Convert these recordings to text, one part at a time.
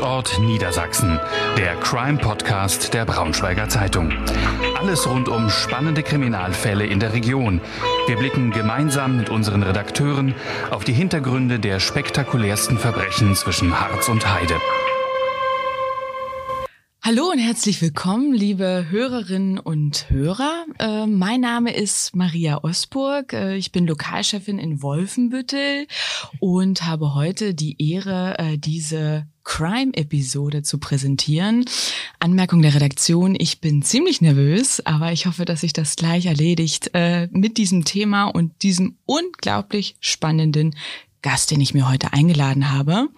Tatort Niedersachsen, der Crime-Podcast der Braunschweiger Zeitung. Alles rund um spannende Kriminalfälle in der Region. Wir blicken gemeinsam mit unseren Redakteuren auf die Hintergründe der spektakulärsten Verbrechen zwischen Harz und Heide. Hallo und herzlich willkommen, liebe Hörerinnen und Hörer. Äh, mein Name ist Maria Osburg. Äh, ich bin Lokalchefin in Wolfenbüttel und habe heute die Ehre, äh, diese Crime-Episode zu präsentieren. Anmerkung der Redaktion, ich bin ziemlich nervös, aber ich hoffe, dass sich das gleich erledigt äh, mit diesem Thema und diesem unglaublich spannenden Gast, den ich mir heute eingeladen habe.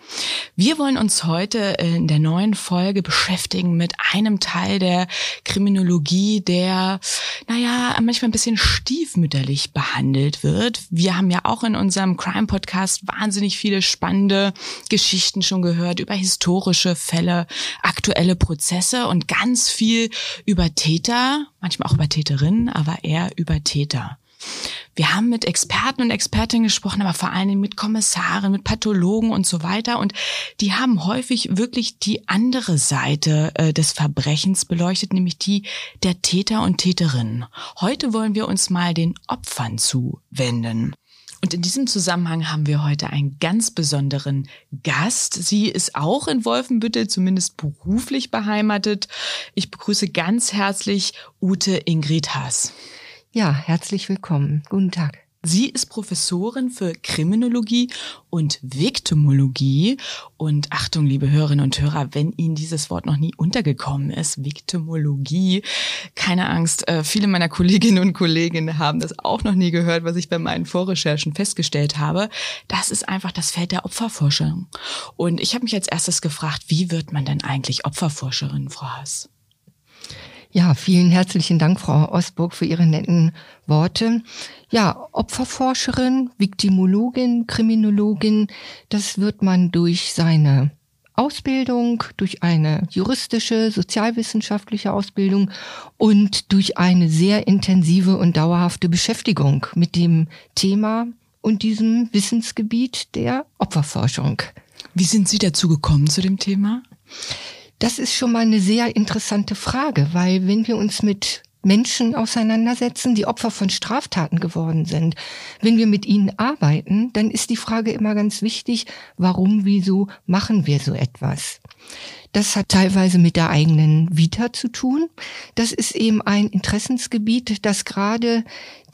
Wir wollen uns heute in der neuen Folge beschäftigen mit einem Teil der Kriminologie, der, naja, manchmal ein bisschen stiefmütterlich behandelt wird. Wir haben ja auch in unserem Crime-Podcast wahnsinnig viele spannende Geschichten schon gehört über historische Fälle, aktuelle Prozesse und ganz viel über Täter, manchmal auch über Täterinnen, aber eher über Täter. Wir haben mit Experten und Expertinnen gesprochen, aber vor allen Dingen mit Kommissaren, mit Pathologen und so weiter. Und die haben häufig wirklich die andere Seite äh, des Verbrechens beleuchtet, nämlich die der Täter und Täterinnen. Heute wollen wir uns mal den Opfern zuwenden. Und in diesem Zusammenhang haben wir heute einen ganz besonderen Gast. Sie ist auch in Wolfenbüttel, zumindest beruflich beheimatet. Ich begrüße ganz herzlich Ute Ingrid Haas. Ja, herzlich willkommen. Guten Tag. Sie ist Professorin für Kriminologie und Viktimologie. Und Achtung, liebe Hörerinnen und Hörer, wenn Ihnen dieses Wort noch nie untergekommen ist, Viktimologie, keine Angst, äh, viele meiner Kolleginnen und Kollegen haben das auch noch nie gehört, was ich bei meinen Vorrecherchen festgestellt habe. Das ist einfach das Feld der Opferforschung. Und ich habe mich als erstes gefragt, wie wird man denn eigentlich Opferforscherin, Frau Haas? Ja, vielen herzlichen Dank, Frau Osburg, für Ihre netten Worte. Ja, Opferforscherin, Viktimologin, Kriminologin, das wird man durch seine Ausbildung, durch eine juristische, sozialwissenschaftliche Ausbildung und durch eine sehr intensive und dauerhafte Beschäftigung mit dem Thema und diesem Wissensgebiet der Opferforschung. Wie sind Sie dazu gekommen zu dem Thema? Das ist schon mal eine sehr interessante Frage, weil wenn wir uns mit Menschen auseinandersetzen, die Opfer von Straftaten geworden sind. Wenn wir mit ihnen arbeiten, dann ist die Frage immer ganz wichtig, warum, wieso machen wir so etwas? Das hat teilweise mit der eigenen Vita zu tun. Das ist eben ein Interessensgebiet, das gerade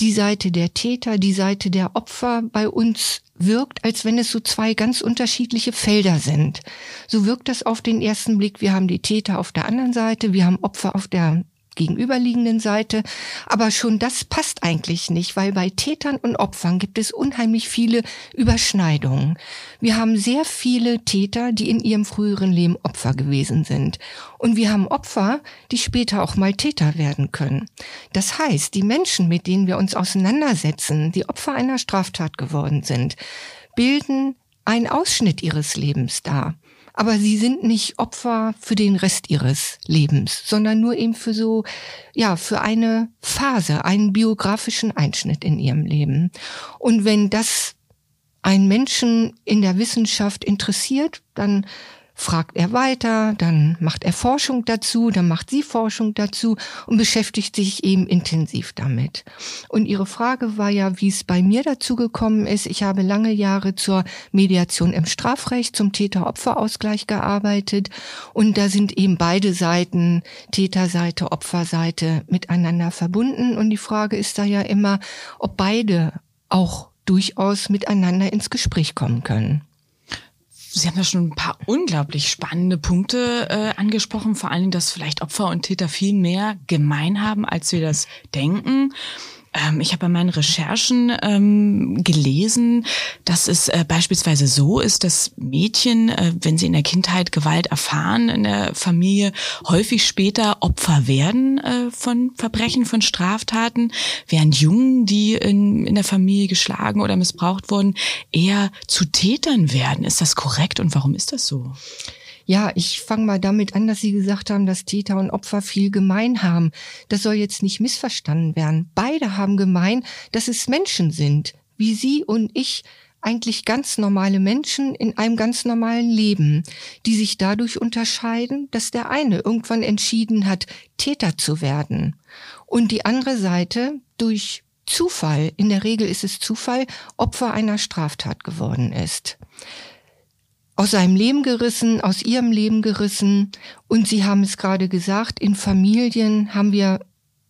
die Seite der Täter, die Seite der Opfer bei uns wirkt, als wenn es so zwei ganz unterschiedliche Felder sind. So wirkt das auf den ersten Blick. Wir haben die Täter auf der anderen Seite, wir haben Opfer auf der gegenüberliegenden Seite. Aber schon das passt eigentlich nicht, weil bei Tätern und Opfern gibt es unheimlich viele Überschneidungen. Wir haben sehr viele Täter, die in ihrem früheren Leben Opfer gewesen sind. Und wir haben Opfer, die später auch mal Täter werden können. Das heißt, die Menschen, mit denen wir uns auseinandersetzen, die Opfer einer Straftat geworden sind, bilden einen Ausschnitt ihres Lebens dar aber sie sind nicht Opfer für den Rest ihres Lebens, sondern nur eben für so, ja, für eine Phase, einen biografischen Einschnitt in ihrem Leben. Und wenn das einen Menschen in der Wissenschaft interessiert, dann fragt er weiter, dann macht er Forschung dazu, dann macht sie Forschung dazu und beschäftigt sich eben intensiv damit. Und ihre Frage war ja, wie es bei mir dazu gekommen ist. Ich habe lange Jahre zur Mediation im Strafrecht, zum Täter-Opfer-Ausgleich gearbeitet und da sind eben beide Seiten, Täterseite, Opferseite, miteinander verbunden und die Frage ist da ja immer, ob beide auch durchaus miteinander ins Gespräch kommen können. Sie haben da schon ein paar unglaublich spannende Punkte äh, angesprochen, vor allen Dingen, dass vielleicht Opfer und Täter viel mehr gemein haben, als wir das denken. Ähm, ich habe bei meinen Recherchen ähm, gelesen, dass es äh, beispielsweise so ist, dass Mädchen, äh, wenn sie in der Kindheit Gewalt erfahren in der Familie, häufig später Opfer werden äh, von Verbrechen, von Straftaten, während Jungen, die in, in der Familie geschlagen oder missbraucht wurden, eher zu Tätern werden. Ist das korrekt und warum ist das so? Ja, ich fange mal damit an, dass Sie gesagt haben, dass Täter und Opfer viel gemein haben. Das soll jetzt nicht missverstanden werden. Beide haben gemein, dass es Menschen sind, wie Sie und ich eigentlich ganz normale Menschen in einem ganz normalen Leben, die sich dadurch unterscheiden, dass der eine irgendwann entschieden hat, Täter zu werden und die andere Seite durch Zufall, in der Regel ist es Zufall, Opfer einer Straftat geworden ist. Aus seinem Leben gerissen, aus ihrem Leben gerissen. Und Sie haben es gerade gesagt, in Familien haben wir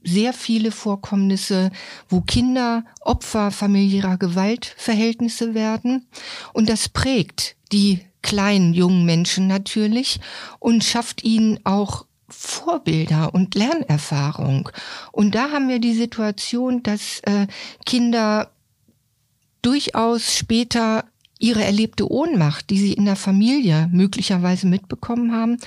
sehr viele Vorkommnisse, wo Kinder Opfer familiärer Gewaltverhältnisse werden. Und das prägt die kleinen jungen Menschen natürlich und schafft ihnen auch Vorbilder und Lernerfahrung. Und da haben wir die Situation, dass äh, Kinder durchaus später ihre erlebte Ohnmacht, die sie in der Familie möglicherweise mitbekommen haben,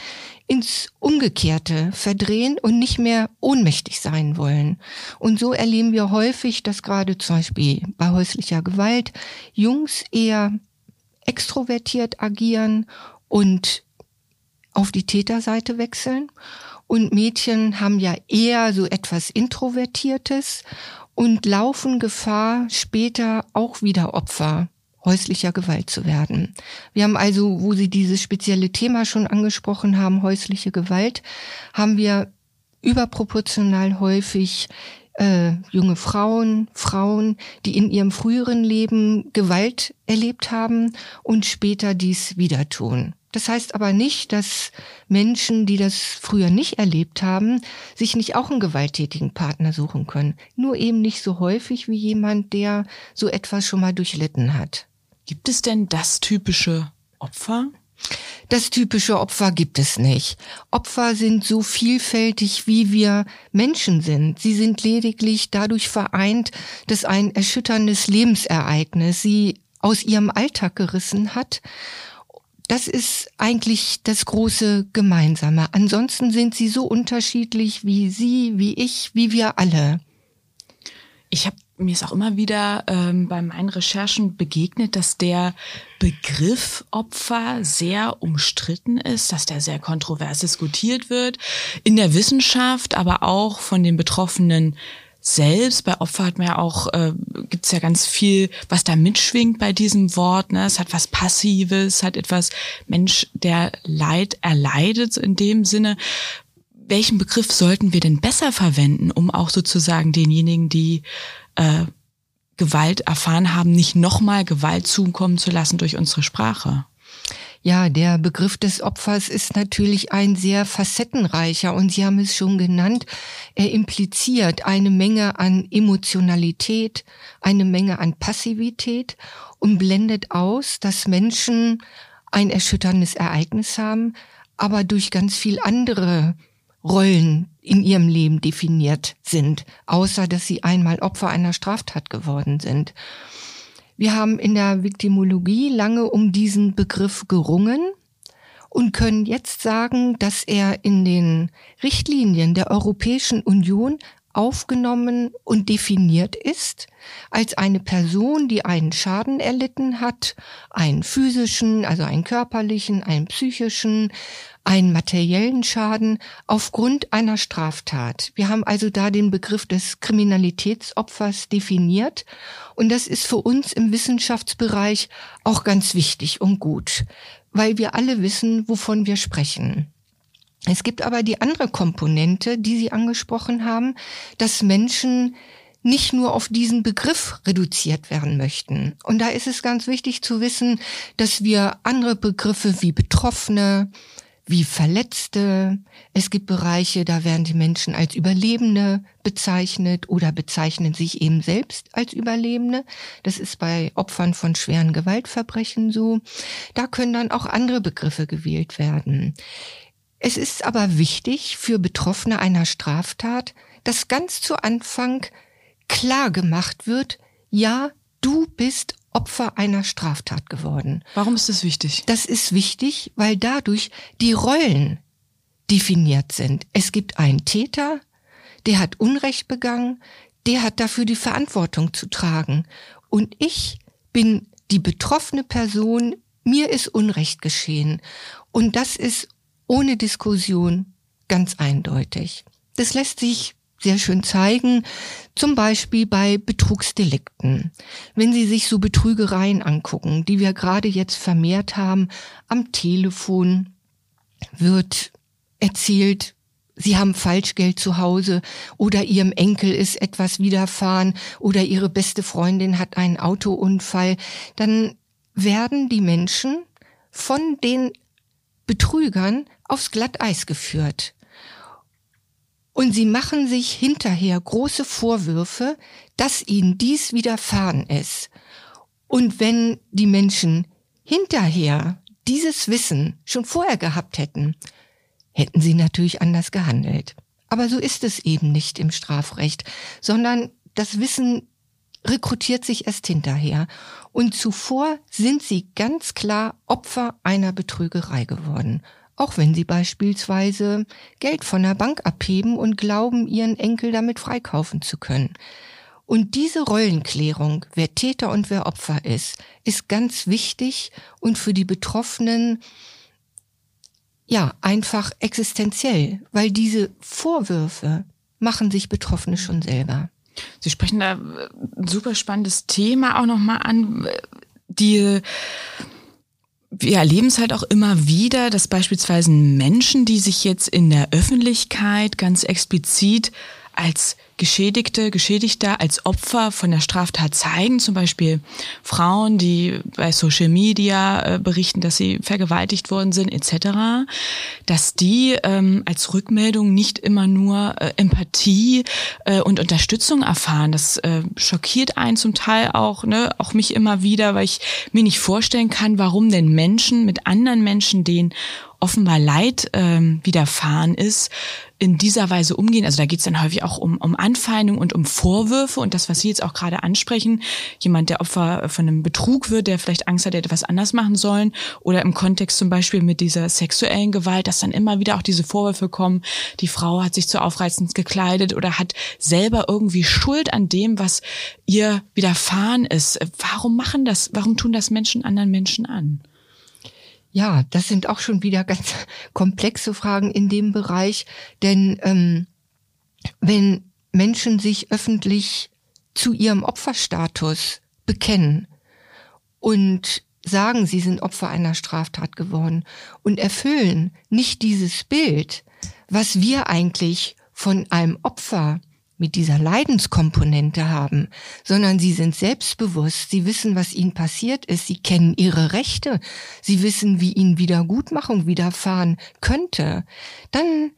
ins Umgekehrte verdrehen und nicht mehr ohnmächtig sein wollen. Und so erleben wir häufig, dass gerade zum Beispiel bei häuslicher Gewalt Jungs eher extrovertiert agieren und auf die Täterseite wechseln. Und Mädchen haben ja eher so etwas Introvertiertes und laufen Gefahr, später auch wieder Opfer häuslicher Gewalt zu werden. Wir haben also, wo Sie dieses spezielle Thema schon angesprochen haben, häusliche Gewalt, haben wir überproportional häufig äh, junge Frauen, Frauen, die in ihrem früheren Leben Gewalt erlebt haben und später dies wieder tun. Das heißt aber nicht, dass Menschen, die das früher nicht erlebt haben, sich nicht auch einen gewalttätigen Partner suchen können. Nur eben nicht so häufig wie jemand, der so etwas schon mal durchlitten hat. Gibt es denn das typische Opfer? Das typische Opfer gibt es nicht. Opfer sind so vielfältig, wie wir Menschen sind. Sie sind lediglich dadurch vereint, dass ein erschütterndes Lebensereignis sie aus ihrem Alltag gerissen hat. Das ist eigentlich das große Gemeinsame. Ansonsten sind sie so unterschiedlich wie Sie, wie ich, wie wir alle. Ich habe mir ist auch immer wieder ähm, bei meinen Recherchen begegnet, dass der Begriff Opfer sehr umstritten ist, dass der sehr kontrovers diskutiert wird in der Wissenschaft, aber auch von den Betroffenen selbst. Bei Opfer hat man ja auch, äh, gibt ja ganz viel, was da mitschwingt bei diesem Wort. Ne? Es hat was Passives, hat etwas Mensch, der Leid erleidet in dem Sinne. Welchen Begriff sollten wir denn besser verwenden, um auch sozusagen denjenigen, die äh, Gewalt erfahren haben, nicht nochmal Gewalt zukommen zu lassen durch unsere Sprache. Ja, der Begriff des Opfers ist natürlich ein sehr facettenreicher und Sie haben es schon genannt. Er impliziert eine Menge an Emotionalität, eine Menge an Passivität und blendet aus, dass Menschen ein erschütterndes Ereignis haben, aber durch ganz viel andere Rollen in ihrem Leben definiert sind, außer dass sie einmal Opfer einer Straftat geworden sind. Wir haben in der Viktimologie lange um diesen Begriff gerungen und können jetzt sagen, dass er in den Richtlinien der Europäischen Union aufgenommen und definiert ist als eine Person, die einen Schaden erlitten hat, einen physischen, also einen körperlichen, einen psychischen, einen materiellen Schaden aufgrund einer Straftat. Wir haben also da den Begriff des Kriminalitätsopfers definiert und das ist für uns im Wissenschaftsbereich auch ganz wichtig und gut, weil wir alle wissen, wovon wir sprechen. Es gibt aber die andere Komponente, die Sie angesprochen haben, dass Menschen nicht nur auf diesen Begriff reduziert werden möchten. Und da ist es ganz wichtig zu wissen, dass wir andere Begriffe wie Betroffene, wie Verletzte. Es gibt Bereiche, da werden die Menschen als Überlebende bezeichnet oder bezeichnen sich eben selbst als Überlebende. Das ist bei Opfern von schweren Gewaltverbrechen so. Da können dann auch andere Begriffe gewählt werden. Es ist aber wichtig für Betroffene einer Straftat, dass ganz zu Anfang klar gemacht wird, ja, du bist Opfer einer Straftat geworden. Warum ist das wichtig? Das ist wichtig, weil dadurch die Rollen definiert sind. Es gibt einen Täter, der hat Unrecht begangen, der hat dafür die Verantwortung zu tragen. Und ich bin die betroffene Person, mir ist Unrecht geschehen. Und das ist ohne Diskussion ganz eindeutig. Das lässt sich sehr schön zeigen, zum Beispiel bei Betrugsdelikten. Wenn Sie sich so Betrügereien angucken, die wir gerade jetzt vermehrt haben, am Telefon wird erzählt, Sie haben Falschgeld zu Hause oder Ihrem Enkel ist etwas widerfahren oder Ihre beste Freundin hat einen Autounfall, dann werden die Menschen von den Betrügern aufs Glatteis geführt. Und sie machen sich hinterher große Vorwürfe, dass ihnen dies widerfahren ist. Und wenn die Menschen hinterher dieses Wissen schon vorher gehabt hätten, hätten sie natürlich anders gehandelt. Aber so ist es eben nicht im Strafrecht, sondern das Wissen rekrutiert sich erst hinterher. Und zuvor sind sie ganz klar Opfer einer Betrügerei geworden auch wenn sie beispielsweise Geld von der Bank abheben und glauben, ihren Enkel damit freikaufen zu können. Und diese Rollenklärung, wer Täter und wer Opfer ist, ist ganz wichtig und für die Betroffenen ja einfach existenziell, weil diese Vorwürfe machen sich Betroffene schon selber. Sie sprechen da ein super spannendes Thema auch nochmal an. Die wir erleben es halt auch immer wieder, dass beispielsweise Menschen, die sich jetzt in der Öffentlichkeit ganz explizit als Geschädigte, Geschädigter als Opfer von der Straftat zeigen, zum Beispiel Frauen, die bei Social Media äh, berichten, dass sie vergewaltigt worden sind, etc., dass die ähm, als Rückmeldung nicht immer nur äh, Empathie äh, und Unterstützung erfahren. Das äh, schockiert einen zum Teil auch, ne, auch mich immer wieder, weil ich mir nicht vorstellen kann, warum denn Menschen mit anderen Menschen, denen offenbar Leid ähm, widerfahren ist, in dieser Weise umgehen. Also da geht es dann häufig auch um, um Anfeindung und um Vorwürfe und das, was Sie jetzt auch gerade ansprechen, jemand, der Opfer von einem Betrug wird, der vielleicht Angst hat, er hätte was anders machen sollen oder im Kontext zum Beispiel mit dieser sexuellen Gewalt, dass dann immer wieder auch diese Vorwürfe kommen, die Frau hat sich zu aufreizend gekleidet oder hat selber irgendwie Schuld an dem, was ihr widerfahren ist. Warum machen das, warum tun das Menschen anderen Menschen an? Ja, das sind auch schon wieder ganz komplexe Fragen in dem Bereich, denn ähm, wenn Menschen sich öffentlich zu ihrem Opferstatus bekennen und sagen, sie sind Opfer einer Straftat geworden und erfüllen nicht dieses Bild, was wir eigentlich von einem Opfer mit dieser Leidenskomponente haben, sondern sie sind selbstbewusst, sie wissen, was ihnen passiert ist, sie kennen ihre Rechte, sie wissen, wie ihnen Wiedergutmachung widerfahren könnte, dann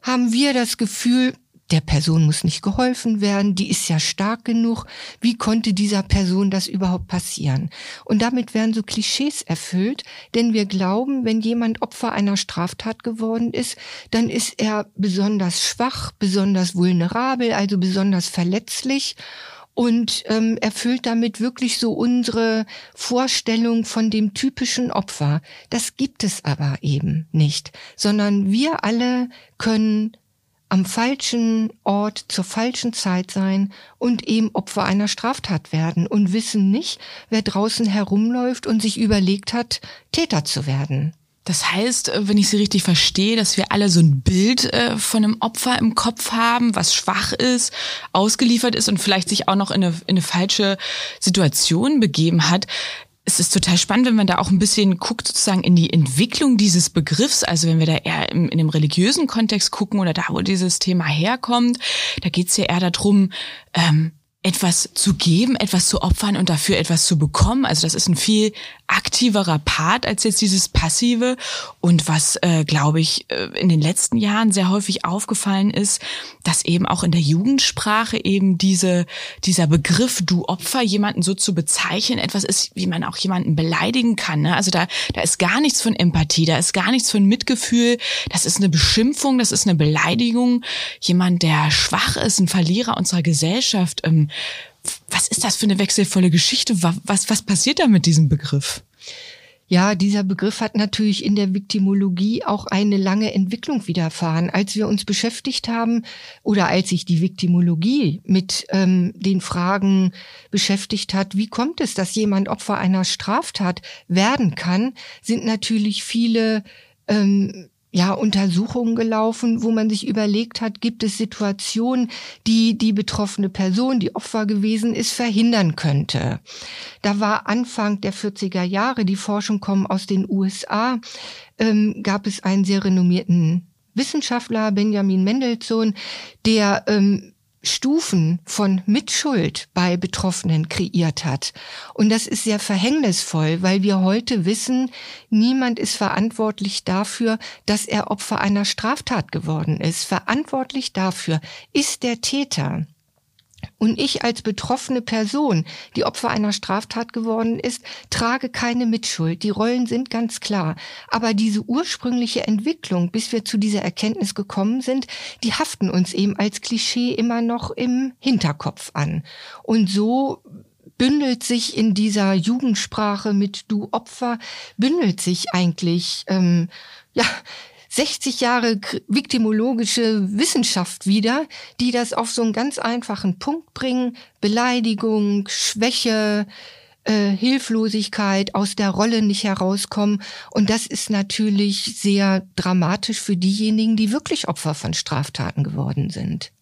haben wir das Gefühl, der Person muss nicht geholfen werden, die ist ja stark genug, wie konnte dieser Person das überhaupt passieren? Und damit werden so Klischees erfüllt, denn wir glauben, wenn jemand Opfer einer Straftat geworden ist, dann ist er besonders schwach, besonders vulnerabel, also besonders verletzlich und ähm, erfüllt damit wirklich so unsere Vorstellung von dem typischen Opfer. Das gibt es aber eben nicht, sondern wir alle können am falschen Ort zur falschen Zeit sein und eben Opfer einer Straftat werden und wissen nicht, wer draußen herumläuft und sich überlegt hat, Täter zu werden. Das heißt, äh, wenn ich Sie richtig verstehe, dass wir alle so ein Bild äh, von einem Opfer im Kopf haben, was schwach ist, ausgeliefert ist und vielleicht sich auch noch in eine, in eine falsche Situation begeben hat es ist total spannend, wenn man da auch ein bisschen guckt, sozusagen in die Entwicklung dieses Begriffs. Also wenn wir da eher im, in dem religiösen Kontext gucken oder da, wo dieses Thema herkommt, da geht es ja eher darum, ähm, etwas zu geben, etwas zu opfern und dafür etwas zu bekommen. Also das ist ein viel aktiverer Part als jetzt dieses passive. Und was, äh, glaube ich, äh, in den letzten Jahren sehr häufig aufgefallen ist, dass eben auch in der Jugendsprache eben diese, dieser Begriff du Opfer, jemanden so zu bezeichnen, etwas ist, wie man auch jemanden beleidigen kann. Ne? Also da, da ist gar nichts von Empathie, da ist gar nichts von Mitgefühl. Das ist eine Beschimpfung, das ist eine Beleidigung. Jemand, der schwach ist, ein Verlierer unserer Gesellschaft. Ähm, was ist das für eine wechselvolle Geschichte? Was, was passiert da mit diesem Begriff? Ja, dieser Begriff hat natürlich in der Viktimologie auch eine lange Entwicklung widerfahren. Als wir uns beschäftigt haben oder als sich die Viktimologie mit ähm, den Fragen beschäftigt hat, wie kommt es, dass jemand Opfer einer Straftat werden kann, sind natürlich viele ähm, ja, Untersuchungen gelaufen, wo man sich überlegt hat, gibt es Situationen, die die betroffene Person, die Opfer gewesen ist, verhindern könnte. Da war Anfang der 40er Jahre, die Forschung kommt aus den USA, ähm, gab es einen sehr renommierten Wissenschaftler, Benjamin Mendelssohn, der ähm, Stufen von Mitschuld bei Betroffenen kreiert hat. Und das ist sehr verhängnisvoll, weil wir heute wissen, niemand ist verantwortlich dafür, dass er Opfer einer Straftat geworden ist. Verantwortlich dafür ist der Täter. Und ich als betroffene Person, die Opfer einer Straftat geworden ist, trage keine Mitschuld. Die Rollen sind ganz klar. Aber diese ursprüngliche Entwicklung, bis wir zu dieser Erkenntnis gekommen sind, die haften uns eben als Klischee immer noch im Hinterkopf an. Und so bündelt sich in dieser Jugendsprache mit du Opfer, bündelt sich eigentlich, ähm, ja, 60 Jahre viktimologische Wissenschaft wieder, die das auf so einen ganz einfachen Punkt bringen. Beleidigung, Schwäche, äh, Hilflosigkeit, aus der Rolle nicht herauskommen. Und das ist natürlich sehr dramatisch für diejenigen, die wirklich Opfer von Straftaten geworden sind.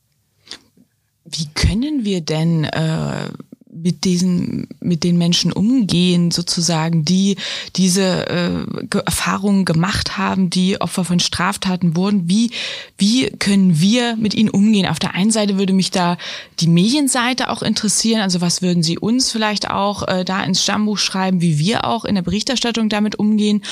Wie können wir denn äh, mit diesen, mit den Menschen umgehen, sozusagen, die diese äh, Erfahrungen gemacht haben, die Opfer von Straftaten wurden. Wie, wie können wir mit ihnen umgehen? Auf der einen Seite würde mich da die Medienseite auch interessieren. Also was würden Sie uns vielleicht auch äh, da ins Stammbuch schreiben, wie wir auch in der Berichterstattung damit umgehen?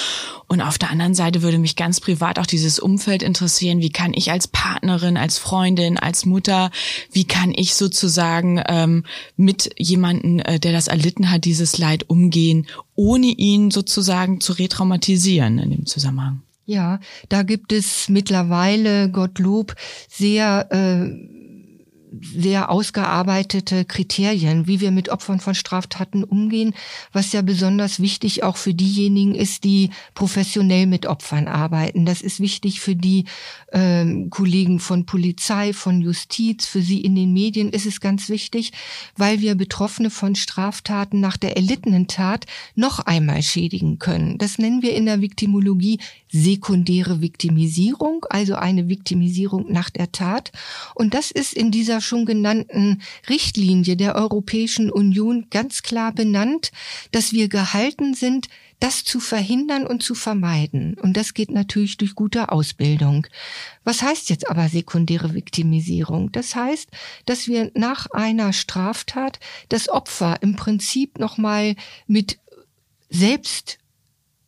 Und auf der anderen Seite würde mich ganz privat auch dieses Umfeld interessieren. Wie kann ich als Partnerin, als Freundin, als Mutter, wie kann ich sozusagen ähm, mit jemanden, äh, der das erlitten hat, dieses Leid umgehen, ohne ihn sozusagen zu retraumatisieren in dem Zusammenhang. Ja, da gibt es mittlerweile, Gottlob, sehr äh, sehr ausgearbeitete Kriterien, wie wir mit Opfern von Straftaten umgehen, was ja besonders wichtig auch für diejenigen ist, die professionell mit Opfern arbeiten. Das ist wichtig für die ähm, Kollegen von Polizei, von Justiz, für sie in den Medien ist es ganz wichtig, weil wir Betroffene von Straftaten nach der erlittenen Tat noch einmal schädigen können. Das nennen wir in der Viktimologie sekundäre Viktimisierung, also eine Viktimisierung nach der Tat. Und das ist in dieser schon genannten Richtlinie der Europäischen Union ganz klar benannt, dass wir gehalten sind, das zu verhindern und zu vermeiden. Und das geht natürlich durch gute Ausbildung. Was heißt jetzt aber sekundäre Viktimisierung? Das heißt, dass wir nach einer Straftat das Opfer im Prinzip nochmal mit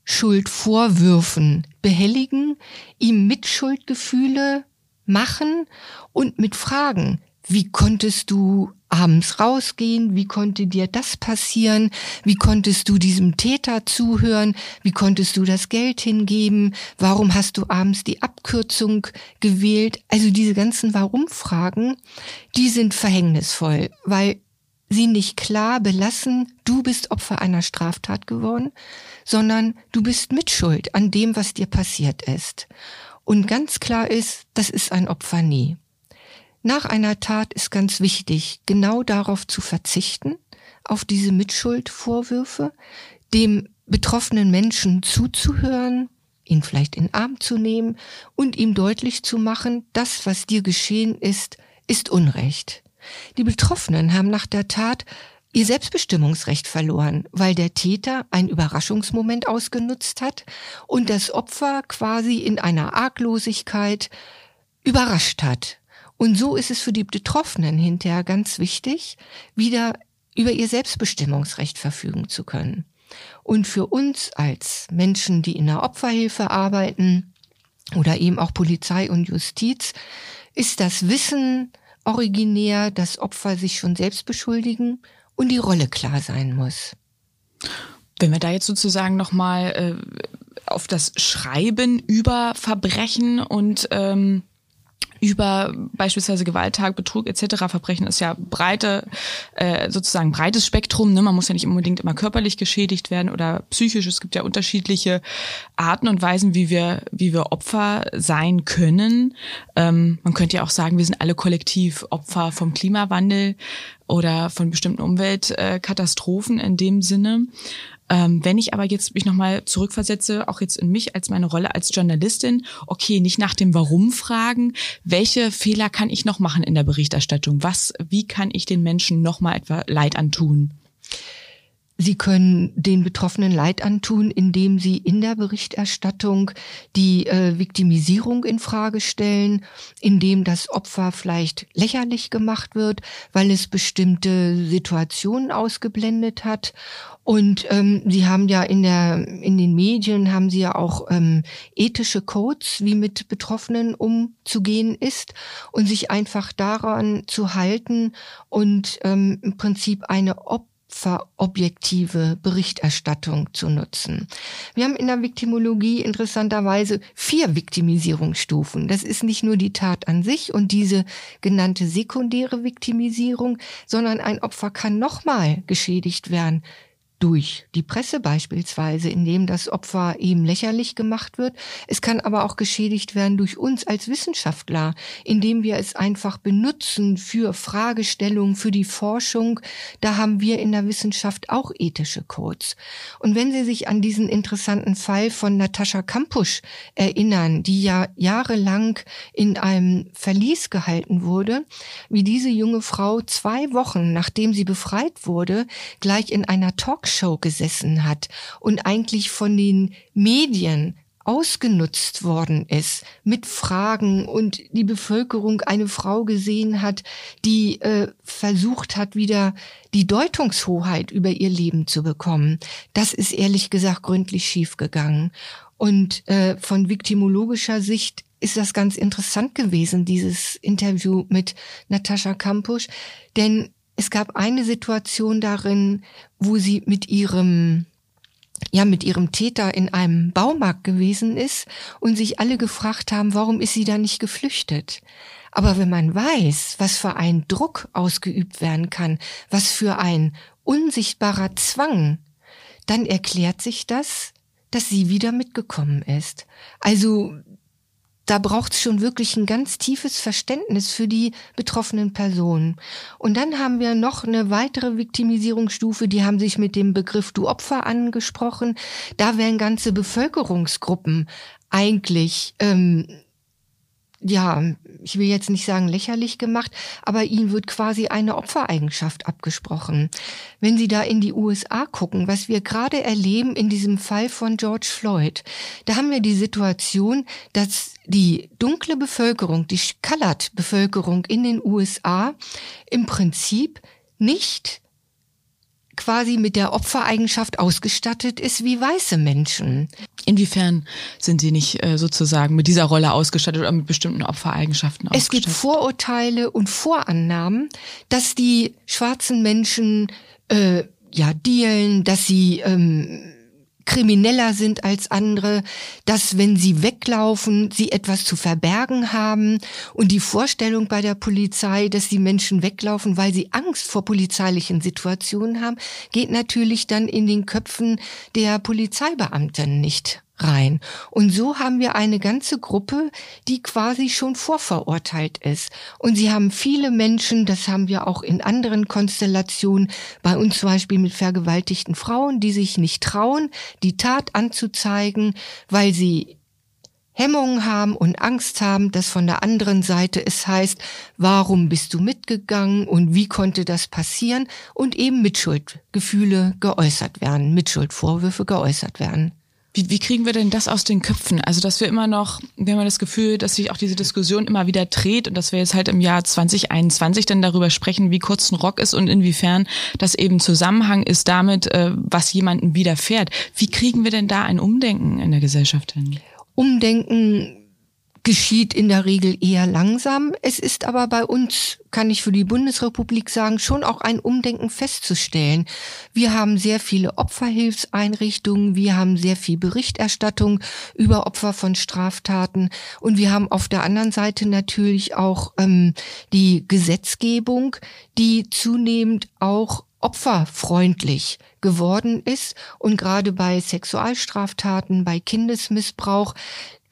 Selbstschuldvorwürfen behelligen, ihm Mitschuldgefühle machen und mit Fragen, wie konntest du abends rausgehen? Wie konnte dir das passieren? Wie konntest du diesem Täter zuhören? Wie konntest du das Geld hingeben? Warum hast du abends die Abkürzung gewählt? Also diese ganzen Warum-Fragen, die sind verhängnisvoll, weil sie nicht klar belassen, du bist Opfer einer Straftat geworden, sondern du bist mitschuld an dem, was dir passiert ist. Und ganz klar ist, das ist ein Opfer nie. Nach einer Tat ist ganz wichtig, genau darauf zu verzichten, auf diese Mitschuldvorwürfe, dem betroffenen Menschen zuzuhören, ihn vielleicht in Arm zu nehmen und ihm deutlich zu machen, das, was dir geschehen ist, ist Unrecht. Die Betroffenen haben nach der Tat ihr Selbstbestimmungsrecht verloren, weil der Täter einen Überraschungsmoment ausgenutzt hat und das Opfer quasi in einer Arglosigkeit überrascht hat. Und so ist es für die Betroffenen hinterher ganz wichtig, wieder über ihr Selbstbestimmungsrecht verfügen zu können. Und für uns als Menschen, die in der Opferhilfe arbeiten oder eben auch Polizei und Justiz, ist das Wissen originär, dass Opfer sich schon selbst beschuldigen und die Rolle klar sein muss. Wenn wir da jetzt sozusagen nochmal äh, auf das Schreiben über Verbrechen und ähm, über beispielsweise Gewalttag, Betrug etc. Verbrechen ist ja breite, äh, sozusagen breites Spektrum. Ne? Man muss ja nicht unbedingt immer körperlich geschädigt werden oder psychisch. Es gibt ja unterschiedliche Arten und Weisen, wie wir, wie wir Opfer sein können. Ähm, man könnte ja auch sagen, wir sind alle kollektiv Opfer vom Klimawandel oder von bestimmten Umweltkatastrophen in dem Sinne. Ähm, wenn ich aber jetzt mich nochmal zurückversetze, auch jetzt in mich als meine Rolle als Journalistin, okay, nicht nach dem Warum fragen, welche Fehler kann ich noch machen in der Berichterstattung? Was, wie kann ich den Menschen nochmal etwa Leid antun? Sie können den Betroffenen Leid antun, indem sie in der Berichterstattung die äh, Viktimisierung in Frage stellen, indem das Opfer vielleicht lächerlich gemacht wird, weil es bestimmte Situationen ausgeblendet hat. Und ähm, Sie haben ja in der in den Medien haben Sie ja auch ähm, ethische Codes, wie mit Betroffenen umzugehen ist und sich einfach daran zu halten und ähm, im Prinzip eine Op objektive Berichterstattung zu nutzen. Wir haben in der Viktimologie interessanterweise vier Viktimisierungsstufen. Das ist nicht nur die Tat an sich und diese genannte sekundäre Viktimisierung, sondern ein Opfer kann nochmal geschädigt werden durch die Presse beispielsweise, indem das Opfer eben lächerlich gemacht wird. Es kann aber auch geschädigt werden durch uns als Wissenschaftler, indem wir es einfach benutzen für Fragestellungen, für die Forschung. Da haben wir in der Wissenschaft auch ethische Codes. Und wenn Sie sich an diesen interessanten Fall von Natascha Kampusch erinnern, die ja jahrelang in einem Verlies gehalten wurde, wie diese junge Frau zwei Wochen nachdem sie befreit wurde, gleich in einer Talkshow Talkshow gesessen hat und eigentlich von den Medien ausgenutzt worden ist mit Fragen und die Bevölkerung eine Frau gesehen hat, die äh, versucht hat, wieder die Deutungshoheit über ihr Leben zu bekommen. Das ist ehrlich gesagt gründlich schiefgegangen. Und äh, von viktimologischer Sicht ist das ganz interessant gewesen, dieses Interview mit Natascha Kampusch, denn es gab eine Situation darin, wo sie mit ihrem ja mit ihrem Täter in einem Baumarkt gewesen ist und sich alle gefragt haben, warum ist sie da nicht geflüchtet? Aber wenn man weiß, was für ein Druck ausgeübt werden kann, was für ein unsichtbarer Zwang, dann erklärt sich das, dass sie wieder mitgekommen ist. Also da braucht es schon wirklich ein ganz tiefes Verständnis für die betroffenen Personen. Und dann haben wir noch eine weitere Viktimisierungsstufe, die haben sich mit dem Begriff du Opfer angesprochen. Da werden ganze Bevölkerungsgruppen eigentlich ähm, ja, ich will jetzt nicht sagen lächerlich gemacht, aber ihnen wird quasi eine Opfereigenschaft abgesprochen. Wenn Sie da in die USA gucken, was wir gerade erleben in diesem Fall von George Floyd, da haben wir die Situation, dass die dunkle Bevölkerung, die Colored Bevölkerung in den USA im Prinzip nicht quasi mit der Opfereigenschaft ausgestattet ist wie weiße Menschen. Inwiefern sind sie nicht äh, sozusagen mit dieser Rolle ausgestattet oder mit bestimmten Opfereigenschaften ausgestattet? Es gibt Vorurteile und Vorannahmen, dass die schwarzen Menschen äh, ja dealen, dass sie ähm, krimineller sind als andere, dass wenn sie weglaufen, sie etwas zu verbergen haben. Und die Vorstellung bei der Polizei, dass die Menschen weglaufen, weil sie Angst vor polizeilichen Situationen haben, geht natürlich dann in den Köpfen der Polizeibeamten nicht rein. Und so haben wir eine ganze Gruppe, die quasi schon vorverurteilt ist. Und sie haben viele Menschen, das haben wir auch in anderen Konstellationen, bei uns zum Beispiel mit vergewaltigten Frauen, die sich nicht trauen, die Tat anzuzeigen, weil sie Hemmungen haben und Angst haben, dass von der anderen Seite es heißt, warum bist du mitgegangen und wie konnte das passieren und eben Mitschuldgefühle geäußert werden, Mitschuldvorwürfe geäußert werden. Wie, wie kriegen wir denn das aus den Köpfen? Also, dass wir immer noch, wir haben das Gefühl, dass sich auch diese Diskussion immer wieder dreht und dass wir jetzt halt im Jahr 2021 dann darüber sprechen, wie kurz ein Rock ist und inwiefern das eben Zusammenhang ist damit, äh, was jemandem widerfährt. Wie kriegen wir denn da ein Umdenken in der Gesellschaft hin? Umdenken geschieht in der Regel eher langsam. Es ist aber bei uns, kann ich für die Bundesrepublik sagen, schon auch ein Umdenken festzustellen. Wir haben sehr viele Opferhilfseinrichtungen, wir haben sehr viel Berichterstattung über Opfer von Straftaten und wir haben auf der anderen Seite natürlich auch ähm, die Gesetzgebung, die zunehmend auch opferfreundlich geworden ist und gerade bei Sexualstraftaten, bei Kindesmissbrauch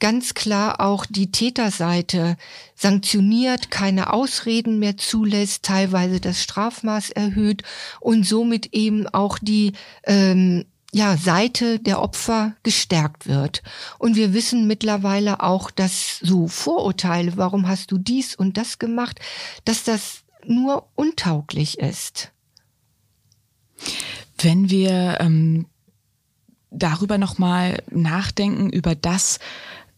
ganz klar auch die Täterseite sanktioniert, keine Ausreden mehr zulässt, teilweise das Strafmaß erhöht und somit eben auch die ähm, ja, Seite der Opfer gestärkt wird. Und wir wissen mittlerweile auch, dass so Vorurteile, warum hast du dies und das gemacht, dass das nur untauglich ist. Wenn wir ähm, darüber nochmal nachdenken, über das,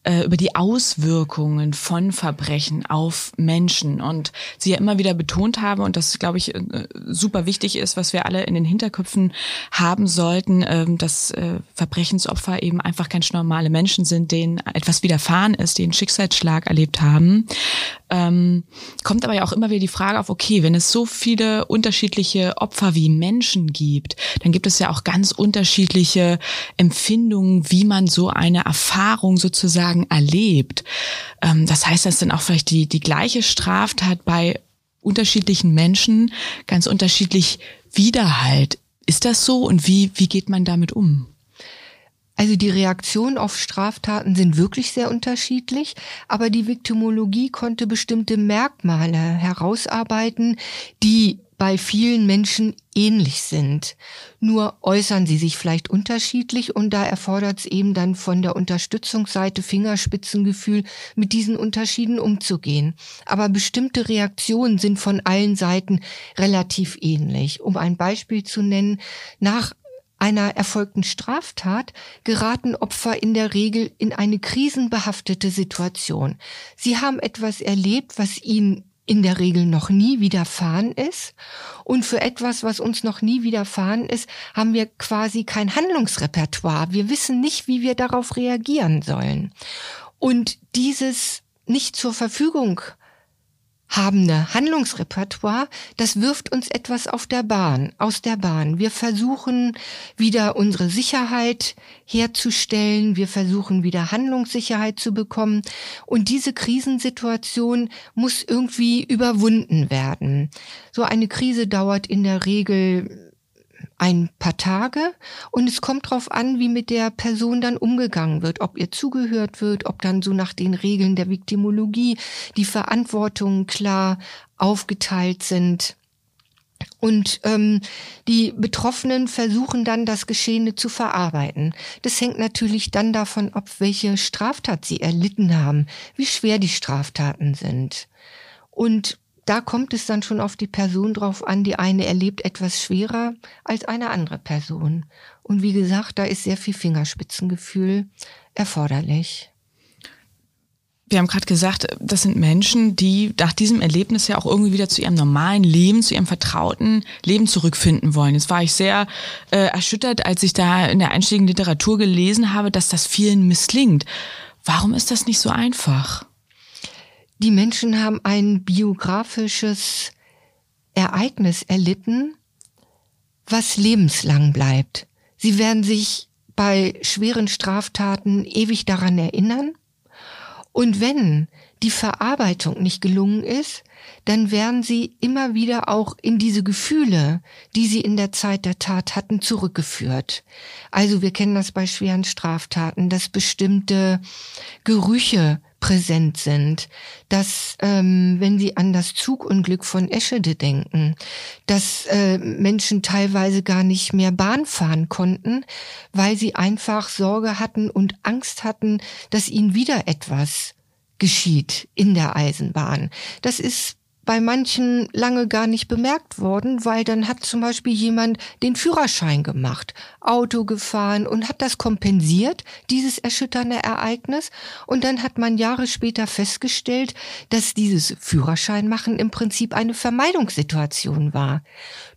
äh, über die Auswirkungen von Verbrechen auf Menschen und sie ja immer wieder betont habe und das glaube ich äh, super wichtig ist, was wir alle in den Hinterköpfen haben sollten, ähm, dass äh, Verbrechensopfer eben einfach ganz normale Menschen sind, denen etwas widerfahren ist, die einen Schicksalsschlag erlebt haben. Ähm, kommt aber ja auch immer wieder die Frage auf, okay, wenn es so viele unterschiedliche Opfer wie Menschen gibt, dann gibt es ja auch ganz unterschiedliche Empfindungen, wie man so eine Erfahrung sozusagen erlebt. Ähm, das heißt, dass dann auch vielleicht die, die gleiche Straftat bei unterschiedlichen Menschen ganz unterschiedlich Widerhalt. Ist das so und wie, wie geht man damit um? Also die Reaktionen auf Straftaten sind wirklich sehr unterschiedlich, aber die Viktimologie konnte bestimmte Merkmale herausarbeiten, die bei vielen Menschen ähnlich sind. Nur äußern sie sich vielleicht unterschiedlich und da erfordert es eben dann von der Unterstützungsseite Fingerspitzengefühl, mit diesen Unterschieden umzugehen. Aber bestimmte Reaktionen sind von allen Seiten relativ ähnlich. Um ein Beispiel zu nennen, nach einer erfolgten Straftat geraten Opfer in der Regel in eine krisenbehaftete Situation. Sie haben etwas erlebt, was ihnen in der Regel noch nie widerfahren ist. Und für etwas, was uns noch nie widerfahren ist, haben wir quasi kein Handlungsrepertoire. Wir wissen nicht, wie wir darauf reagieren sollen. Und dieses nicht zur Verfügung habende Handlungsrepertoire, das wirft uns etwas auf der Bahn, aus der Bahn. Wir versuchen wieder unsere Sicherheit herzustellen, wir versuchen wieder Handlungssicherheit zu bekommen und diese Krisensituation muss irgendwie überwunden werden. So eine Krise dauert in der Regel ein paar Tage und es kommt darauf an, wie mit der Person dann umgegangen wird, ob ihr zugehört wird, ob dann so nach den Regeln der Viktimologie die Verantwortungen klar aufgeteilt sind. Und ähm, die Betroffenen versuchen dann, das Geschehene zu verarbeiten. Das hängt natürlich dann davon ab, welche Straftat sie erlitten haben, wie schwer die Straftaten sind. Und da kommt es dann schon auf die Person drauf an. Die eine erlebt etwas schwerer als eine andere Person. Und wie gesagt, da ist sehr viel Fingerspitzengefühl erforderlich. Wir haben gerade gesagt, das sind Menschen, die nach diesem Erlebnis ja auch irgendwie wieder zu ihrem normalen Leben, zu ihrem vertrauten Leben zurückfinden wollen. Jetzt war ich sehr äh, erschüttert, als ich da in der einstiegen Literatur gelesen habe, dass das vielen misslingt. Warum ist das nicht so einfach? Die Menschen haben ein biografisches Ereignis erlitten, was lebenslang bleibt. Sie werden sich bei schweren Straftaten ewig daran erinnern. Und wenn die Verarbeitung nicht gelungen ist, dann werden sie immer wieder auch in diese Gefühle, die sie in der Zeit der Tat hatten, zurückgeführt. Also wir kennen das bei schweren Straftaten, dass bestimmte Gerüche präsent sind, dass ähm, wenn Sie an das Zugunglück von Eschede denken, dass äh, Menschen teilweise gar nicht mehr Bahn fahren konnten, weil sie einfach Sorge hatten und Angst hatten, dass ihnen wieder etwas geschieht in der Eisenbahn. Das ist bei manchen lange gar nicht bemerkt worden, weil dann hat zum Beispiel jemand den Führerschein gemacht, Auto gefahren und hat das kompensiert, dieses erschütternde Ereignis. Und dann hat man Jahre später festgestellt, dass dieses Führerschein machen im Prinzip eine Vermeidungssituation war.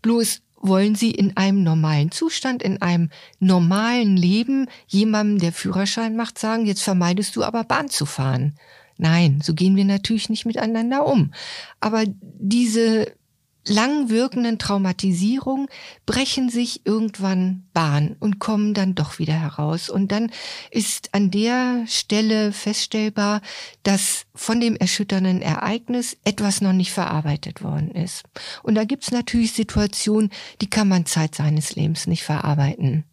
Bloß wollen Sie in einem normalen Zustand, in einem normalen Leben jemandem, der Führerschein macht, sagen, jetzt vermeidest du aber Bahn zu fahren. Nein, so gehen wir natürlich nicht miteinander um. Aber diese lang wirkenden Traumatisierungen brechen sich irgendwann Bahn und kommen dann doch wieder heraus. Und dann ist an der Stelle feststellbar, dass von dem erschütternden Ereignis etwas noch nicht verarbeitet worden ist. Und da gibt's natürlich Situationen, die kann man Zeit seines Lebens nicht verarbeiten.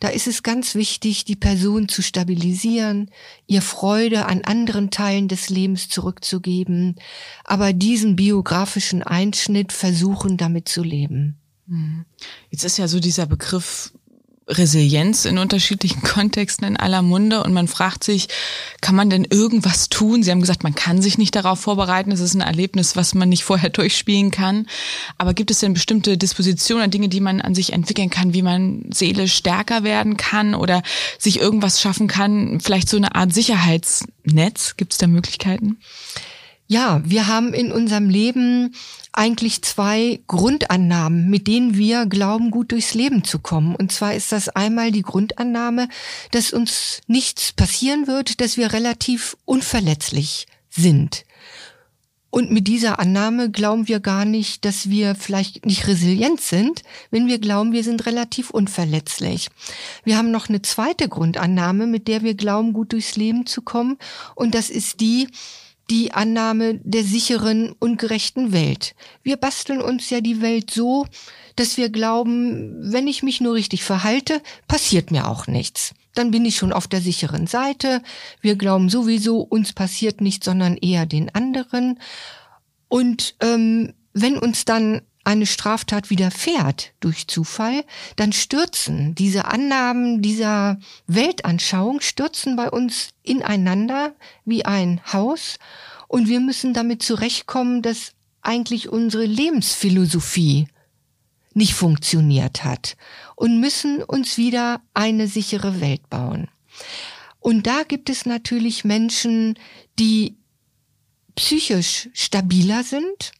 Da ist es ganz wichtig, die Person zu stabilisieren, ihr Freude an anderen Teilen des Lebens zurückzugeben, aber diesen biografischen Einschnitt versuchen, damit zu leben. Hm. Jetzt ist ja so dieser Begriff Resilienz in unterschiedlichen Kontexten in aller Munde und man fragt sich, kann man denn irgendwas tun? Sie haben gesagt, man kann sich nicht darauf vorbereiten. Es ist ein Erlebnis, was man nicht vorher durchspielen kann. Aber gibt es denn bestimmte Dispositionen, Dinge, die man an sich entwickeln kann, wie man seelisch stärker werden kann oder sich irgendwas schaffen kann? Vielleicht so eine Art Sicherheitsnetz? Gibt es da Möglichkeiten? Ja, wir haben in unserem Leben eigentlich zwei Grundannahmen, mit denen wir glauben, gut durchs Leben zu kommen. Und zwar ist das einmal die Grundannahme, dass uns nichts passieren wird, dass wir relativ unverletzlich sind. Und mit dieser Annahme glauben wir gar nicht, dass wir vielleicht nicht resilient sind, wenn wir glauben, wir sind relativ unverletzlich. Wir haben noch eine zweite Grundannahme, mit der wir glauben, gut durchs Leben zu kommen. Und das ist die, die Annahme der sicheren und gerechten Welt. Wir basteln uns ja die Welt so, dass wir glauben, wenn ich mich nur richtig verhalte, passiert mir auch nichts. Dann bin ich schon auf der sicheren Seite. Wir glauben sowieso, uns passiert nichts, sondern eher den anderen. Und ähm, wenn uns dann eine Straftat widerfährt durch Zufall, dann stürzen diese Annahmen dieser Weltanschauung, stürzen bei uns ineinander wie ein Haus und wir müssen damit zurechtkommen, dass eigentlich unsere Lebensphilosophie nicht funktioniert hat und müssen uns wieder eine sichere Welt bauen. Und da gibt es natürlich Menschen, die psychisch stabiler sind,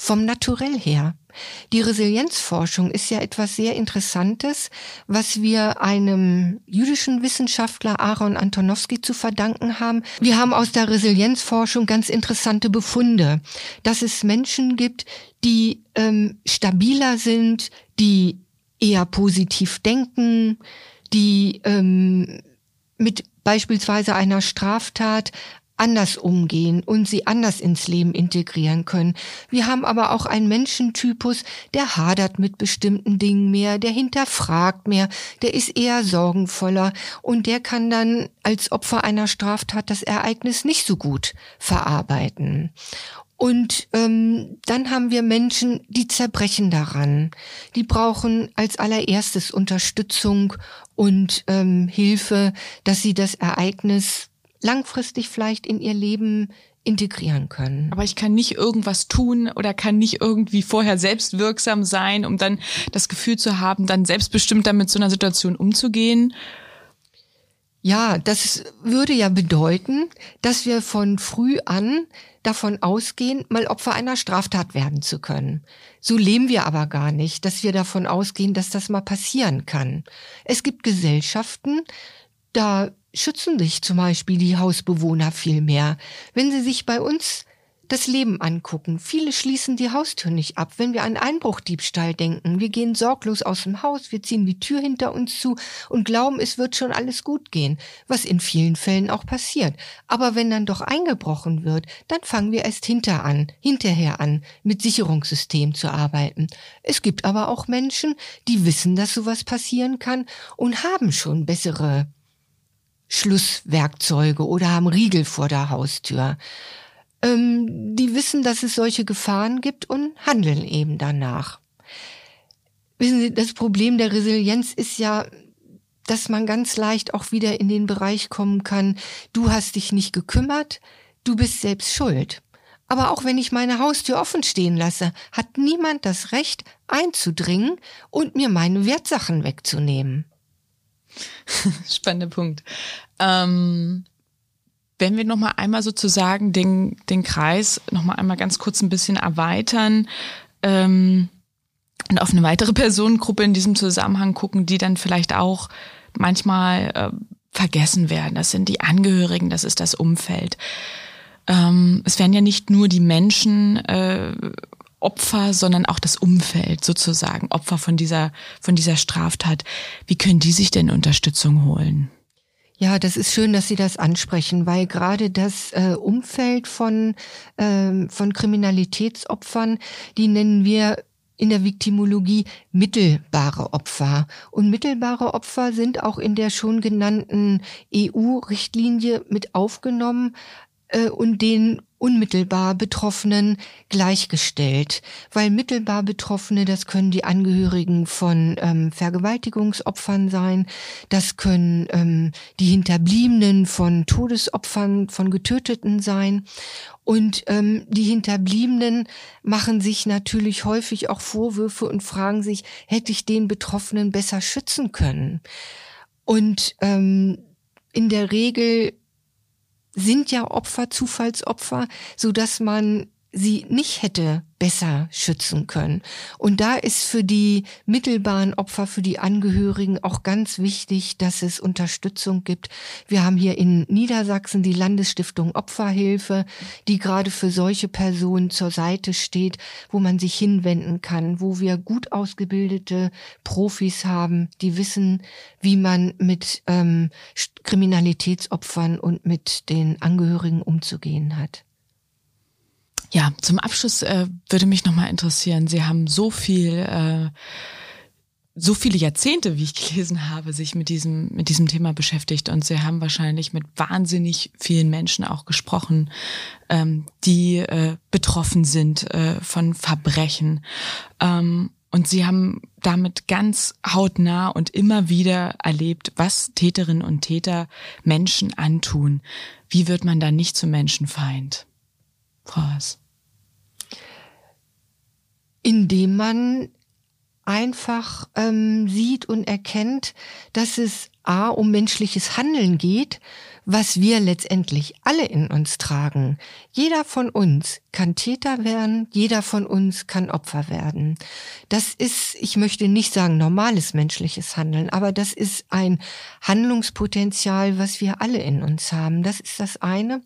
vom Naturell her. Die Resilienzforschung ist ja etwas sehr Interessantes, was wir einem jüdischen Wissenschaftler Aaron Antonowski zu verdanken haben. Wir haben aus der Resilienzforschung ganz interessante Befunde, dass es Menschen gibt, die ähm, stabiler sind, die eher positiv denken, die ähm, mit beispielsweise einer Straftat anders umgehen und sie anders ins Leben integrieren können. Wir haben aber auch einen Menschentypus, der hadert mit bestimmten Dingen mehr, der hinterfragt mehr, der ist eher sorgenvoller und der kann dann als Opfer einer Straftat das Ereignis nicht so gut verarbeiten. Und ähm, dann haben wir Menschen, die zerbrechen daran. Die brauchen als allererstes Unterstützung und ähm, Hilfe, dass sie das Ereignis langfristig vielleicht in ihr Leben integrieren können. Aber ich kann nicht irgendwas tun oder kann nicht irgendwie vorher selbstwirksam sein, um dann das Gefühl zu haben, dann selbstbestimmt damit so einer Situation umzugehen. Ja, das würde ja bedeuten, dass wir von früh an davon ausgehen, mal Opfer einer Straftat werden zu können. So leben wir aber gar nicht, dass wir davon ausgehen, dass das mal passieren kann. Es gibt Gesellschaften, da schützen dich zum Beispiel die Hausbewohner viel mehr. Wenn sie sich bei uns das Leben angucken. Viele schließen die Haustür nicht ab. Wenn wir an Einbruchdiebstahl denken, wir gehen sorglos aus dem Haus, wir ziehen die Tür hinter uns zu und glauben, es wird schon alles gut gehen, was in vielen Fällen auch passiert. Aber wenn dann doch eingebrochen wird, dann fangen wir erst hinter an, hinterher an, mit Sicherungssystem zu arbeiten. Es gibt aber auch Menschen, die wissen, dass sowas passieren kann und haben schon bessere Schlusswerkzeuge oder haben Riegel vor der Haustür. Ähm, die wissen, dass es solche Gefahren gibt und handeln eben danach. Wissen Sie, das Problem der Resilienz ist ja, dass man ganz leicht auch wieder in den Bereich kommen kann, du hast dich nicht gekümmert, du bist selbst schuld. Aber auch wenn ich meine Haustür offen stehen lasse, hat niemand das Recht einzudringen und mir meine Wertsachen wegzunehmen. Spannender Punkt. Ähm, wenn wir noch mal einmal sozusagen den, den Kreis noch mal einmal ganz kurz ein bisschen erweitern ähm, und auf eine weitere Personengruppe in diesem Zusammenhang gucken, die dann vielleicht auch manchmal äh, vergessen werden. Das sind die Angehörigen, das ist das Umfeld. Ähm, es werden ja nicht nur die Menschen äh, Opfer, sondern auch das Umfeld sozusagen, Opfer von dieser, von dieser Straftat. Wie können die sich denn Unterstützung holen? Ja, das ist schön, dass Sie das ansprechen, weil gerade das äh, Umfeld von, ähm, von Kriminalitätsopfern, die nennen wir in der Viktimologie mittelbare Opfer. Und mittelbare Opfer sind auch in der schon genannten EU-Richtlinie mit aufgenommen äh, und den unmittelbar Betroffenen gleichgestellt, weil mittelbar Betroffene, das können die Angehörigen von ähm, Vergewaltigungsopfern sein, das können ähm, die Hinterbliebenen von Todesopfern, von Getöteten sein. Und ähm, die Hinterbliebenen machen sich natürlich häufig auch Vorwürfe und fragen sich, hätte ich den Betroffenen besser schützen können? Und ähm, in der Regel sind ja Opfer Zufallsopfer, so dass man sie nicht hätte besser schützen können. Und da ist für die mittelbaren Opfer, für die Angehörigen auch ganz wichtig, dass es Unterstützung gibt. Wir haben hier in Niedersachsen die Landesstiftung Opferhilfe, die gerade für solche Personen zur Seite steht, wo man sich hinwenden kann, wo wir gut ausgebildete Profis haben, die wissen, wie man mit ähm, Kriminalitätsopfern und mit den Angehörigen umzugehen hat. Ja, zum Abschluss äh, würde mich nochmal interessieren. Sie haben so viel, äh, so viele Jahrzehnte, wie ich gelesen habe, sich mit diesem, mit diesem Thema beschäftigt und Sie haben wahrscheinlich mit wahnsinnig vielen Menschen auch gesprochen, ähm, die äh, betroffen sind äh, von Verbrechen. Ähm, und sie haben damit ganz hautnah und immer wieder erlebt, was Täterinnen und Täter Menschen antun. Wie wird man da nicht zum Menschenfeind? Frau. Indem man einfach ähm, sieht und erkennt, dass es A um menschliches Handeln geht was wir letztendlich alle in uns tragen. Jeder von uns kann Täter werden, jeder von uns kann Opfer werden. Das ist, ich möchte nicht sagen normales menschliches Handeln, aber das ist ein Handlungspotenzial, was wir alle in uns haben. Das ist das eine.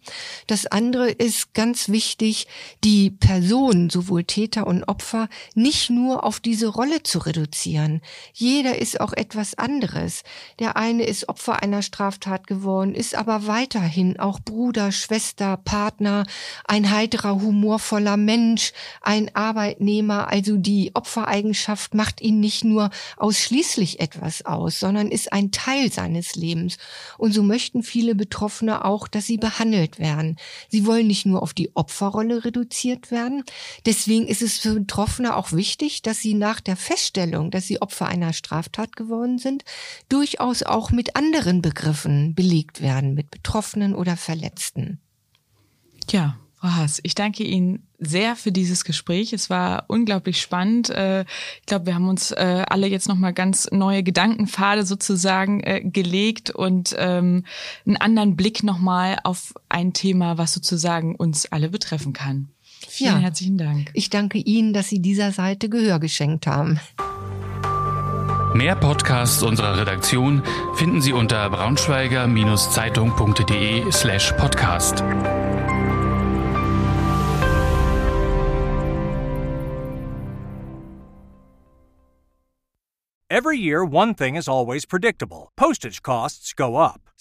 Das andere ist ganz wichtig, die Person, sowohl Täter und Opfer, nicht nur auf diese Rolle zu reduzieren. Jeder ist auch etwas anderes. Der eine ist Opfer einer Straftat geworden, ist aber aber weiterhin auch Bruder, Schwester, Partner, ein heiterer, humorvoller Mensch, ein Arbeitnehmer. Also die Opfereigenschaft macht ihn nicht nur ausschließlich etwas aus, sondern ist ein Teil seines Lebens. Und so möchten viele Betroffene auch, dass sie behandelt werden. Sie wollen nicht nur auf die Opferrolle reduziert werden. Deswegen ist es für Betroffene auch wichtig, dass sie nach der Feststellung, dass sie Opfer einer Straftat geworden sind, durchaus auch mit anderen Begriffen belegt werden, mit Betroffenen oder Verletzten. Ja, Frau Haas, ich danke Ihnen sehr für dieses Gespräch. Es war unglaublich spannend. Äh, ich glaube, wir haben uns äh, alle jetzt nochmal ganz neue Gedankenpfade sozusagen äh, gelegt und ähm, einen anderen Blick nochmal auf ein Thema, was sozusagen uns alle betreffen kann. Vielen ja, herzlichen Dank. Ich danke Ihnen, dass Sie dieser Seite Gehör geschenkt haben. Mehr Podcasts unserer Redaktion finden Sie unter braunschweiger-zeitung.de slash podcast. Every year, one thing is always predictable. Postage costs go up.